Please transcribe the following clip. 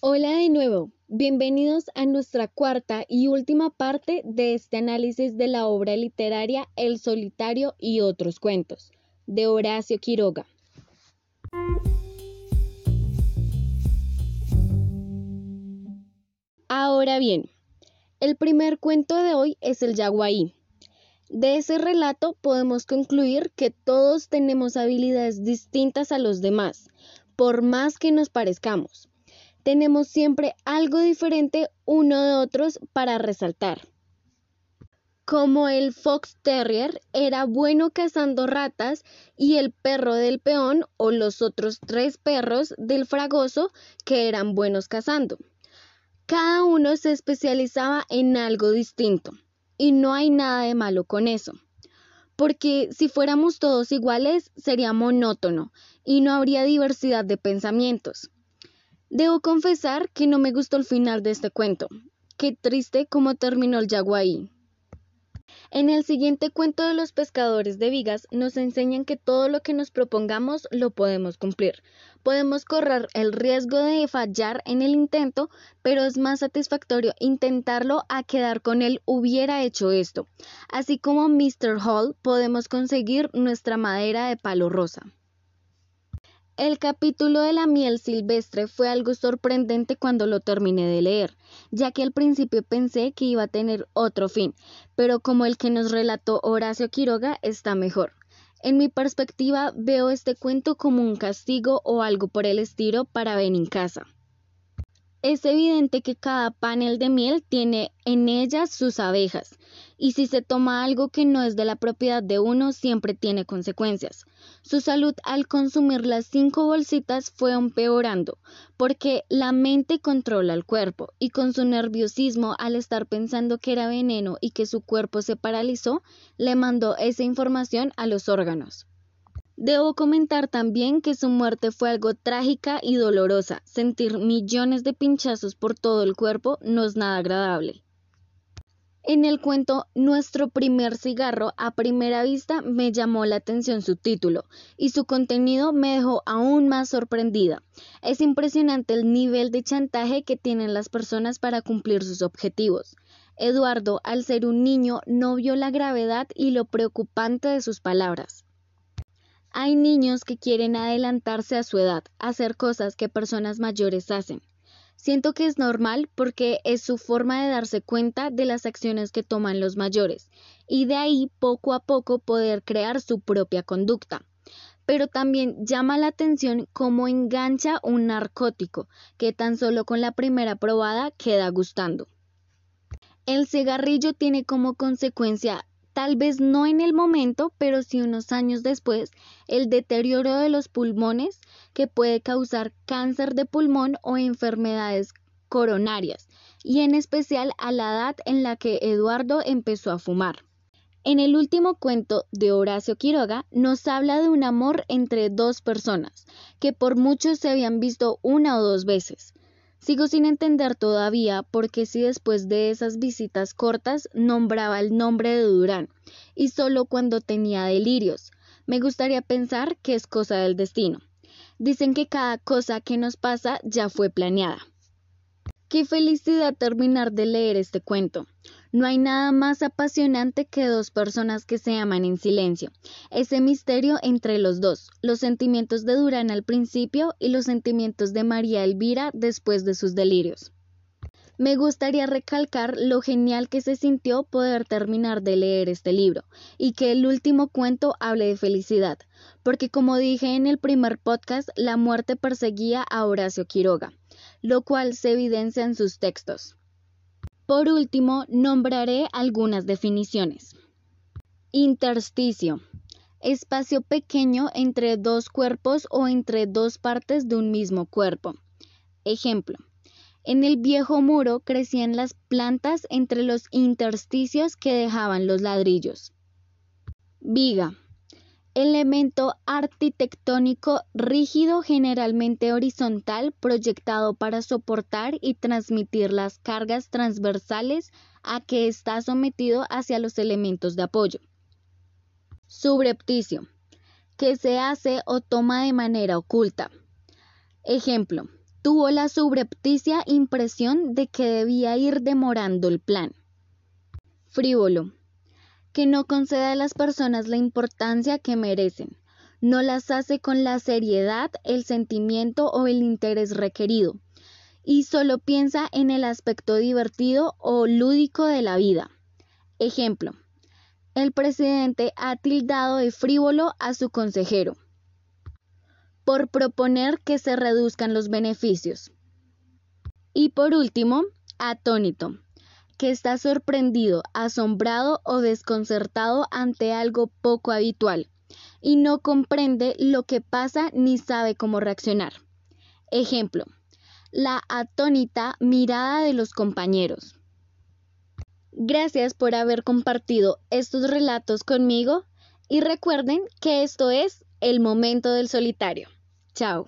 Hola de nuevo, bienvenidos a nuestra cuarta y última parte de este análisis de la obra literaria El solitario y otros cuentos, de Horacio Quiroga. Ahora bien, el primer cuento de hoy es el Yaguaí. De ese relato podemos concluir que todos tenemos habilidades distintas a los demás, por más que nos parezcamos tenemos siempre algo diferente uno de otros para resaltar. Como el Fox Terrier era bueno cazando ratas y el perro del peón o los otros tres perros del fragoso que eran buenos cazando. Cada uno se especializaba en algo distinto y no hay nada de malo con eso. Porque si fuéramos todos iguales sería monótono y no habría diversidad de pensamientos. Debo confesar que no me gustó el final de este cuento. Qué triste cómo terminó el yaguaí. En el siguiente cuento de los pescadores de vigas nos enseñan que todo lo que nos propongamos lo podemos cumplir. Podemos correr el riesgo de fallar en el intento, pero es más satisfactorio intentarlo a quedar con él hubiera hecho esto. Así como Mr. Hall podemos conseguir nuestra madera de palo rosa. El capítulo de la miel silvestre fue algo sorprendente cuando lo terminé de leer, ya que al principio pensé que iba a tener otro fin, pero como el que nos relató Horacio Quiroga está mejor. En mi perspectiva veo este cuento como un castigo o algo por el estilo para venir casa. Es evidente que cada panel de miel tiene en ellas sus abejas, y si se toma algo que no es de la propiedad de uno, siempre tiene consecuencias. Su salud al consumir las cinco bolsitas fue empeorando, porque la mente controla el cuerpo, y con su nerviosismo al estar pensando que era veneno y que su cuerpo se paralizó, le mandó esa información a los órganos. Debo comentar también que su muerte fue algo trágica y dolorosa. Sentir millones de pinchazos por todo el cuerpo no es nada agradable. En el cuento Nuestro primer cigarro, a primera vista me llamó la atención su título y su contenido me dejó aún más sorprendida. Es impresionante el nivel de chantaje que tienen las personas para cumplir sus objetivos. Eduardo, al ser un niño, no vio la gravedad y lo preocupante de sus palabras. Hay niños que quieren adelantarse a su edad, hacer cosas que personas mayores hacen. Siento que es normal porque es su forma de darse cuenta de las acciones que toman los mayores y de ahí poco a poco poder crear su propia conducta. Pero también llama la atención cómo engancha un narcótico que tan solo con la primera probada queda gustando. El cigarrillo tiene como consecuencia tal vez no en el momento, pero sí unos años después, el deterioro de los pulmones que puede causar cáncer de pulmón o enfermedades coronarias, y en especial a la edad en la que Eduardo empezó a fumar. En el último cuento de Horacio Quiroga nos habla de un amor entre dos personas, que por muchos se habían visto una o dos veces. Sigo sin entender todavía por qué si después de esas visitas cortas nombraba el nombre de Durán, y solo cuando tenía delirios. Me gustaría pensar que es cosa del destino. Dicen que cada cosa que nos pasa ya fue planeada. Qué felicidad terminar de leer este cuento. No hay nada más apasionante que dos personas que se aman en silencio. Ese misterio entre los dos, los sentimientos de Durán al principio y los sentimientos de María Elvira después de sus delirios. Me gustaría recalcar lo genial que se sintió poder terminar de leer este libro y que el último cuento hable de felicidad, porque como dije en el primer podcast, la muerte perseguía a Horacio Quiroga, lo cual se evidencia en sus textos. Por último, nombraré algunas definiciones. Intersticio. Espacio pequeño entre dos cuerpos o entre dos partes de un mismo cuerpo. Ejemplo. En el viejo muro crecían las plantas entre los intersticios que dejaban los ladrillos. Viga elemento arquitectónico rígido generalmente horizontal proyectado para soportar y transmitir las cargas transversales a que está sometido hacia los elementos de apoyo. Subrepticio, que se hace o toma de manera oculta. Ejemplo, tuvo la subrepticia impresión de que debía ir demorando el plan. Frívolo, que no concede a las personas la importancia que merecen, no las hace con la seriedad, el sentimiento o el interés requerido, y solo piensa en el aspecto divertido o lúdico de la vida. Ejemplo, el presidente ha tildado de frívolo a su consejero por proponer que se reduzcan los beneficios. Y por último, atónito, que está sorprendido, asombrado o desconcertado ante algo poco habitual y no comprende lo que pasa ni sabe cómo reaccionar. Ejemplo, la atónita mirada de los compañeros. Gracias por haber compartido estos relatos conmigo y recuerden que esto es el momento del solitario. Chao.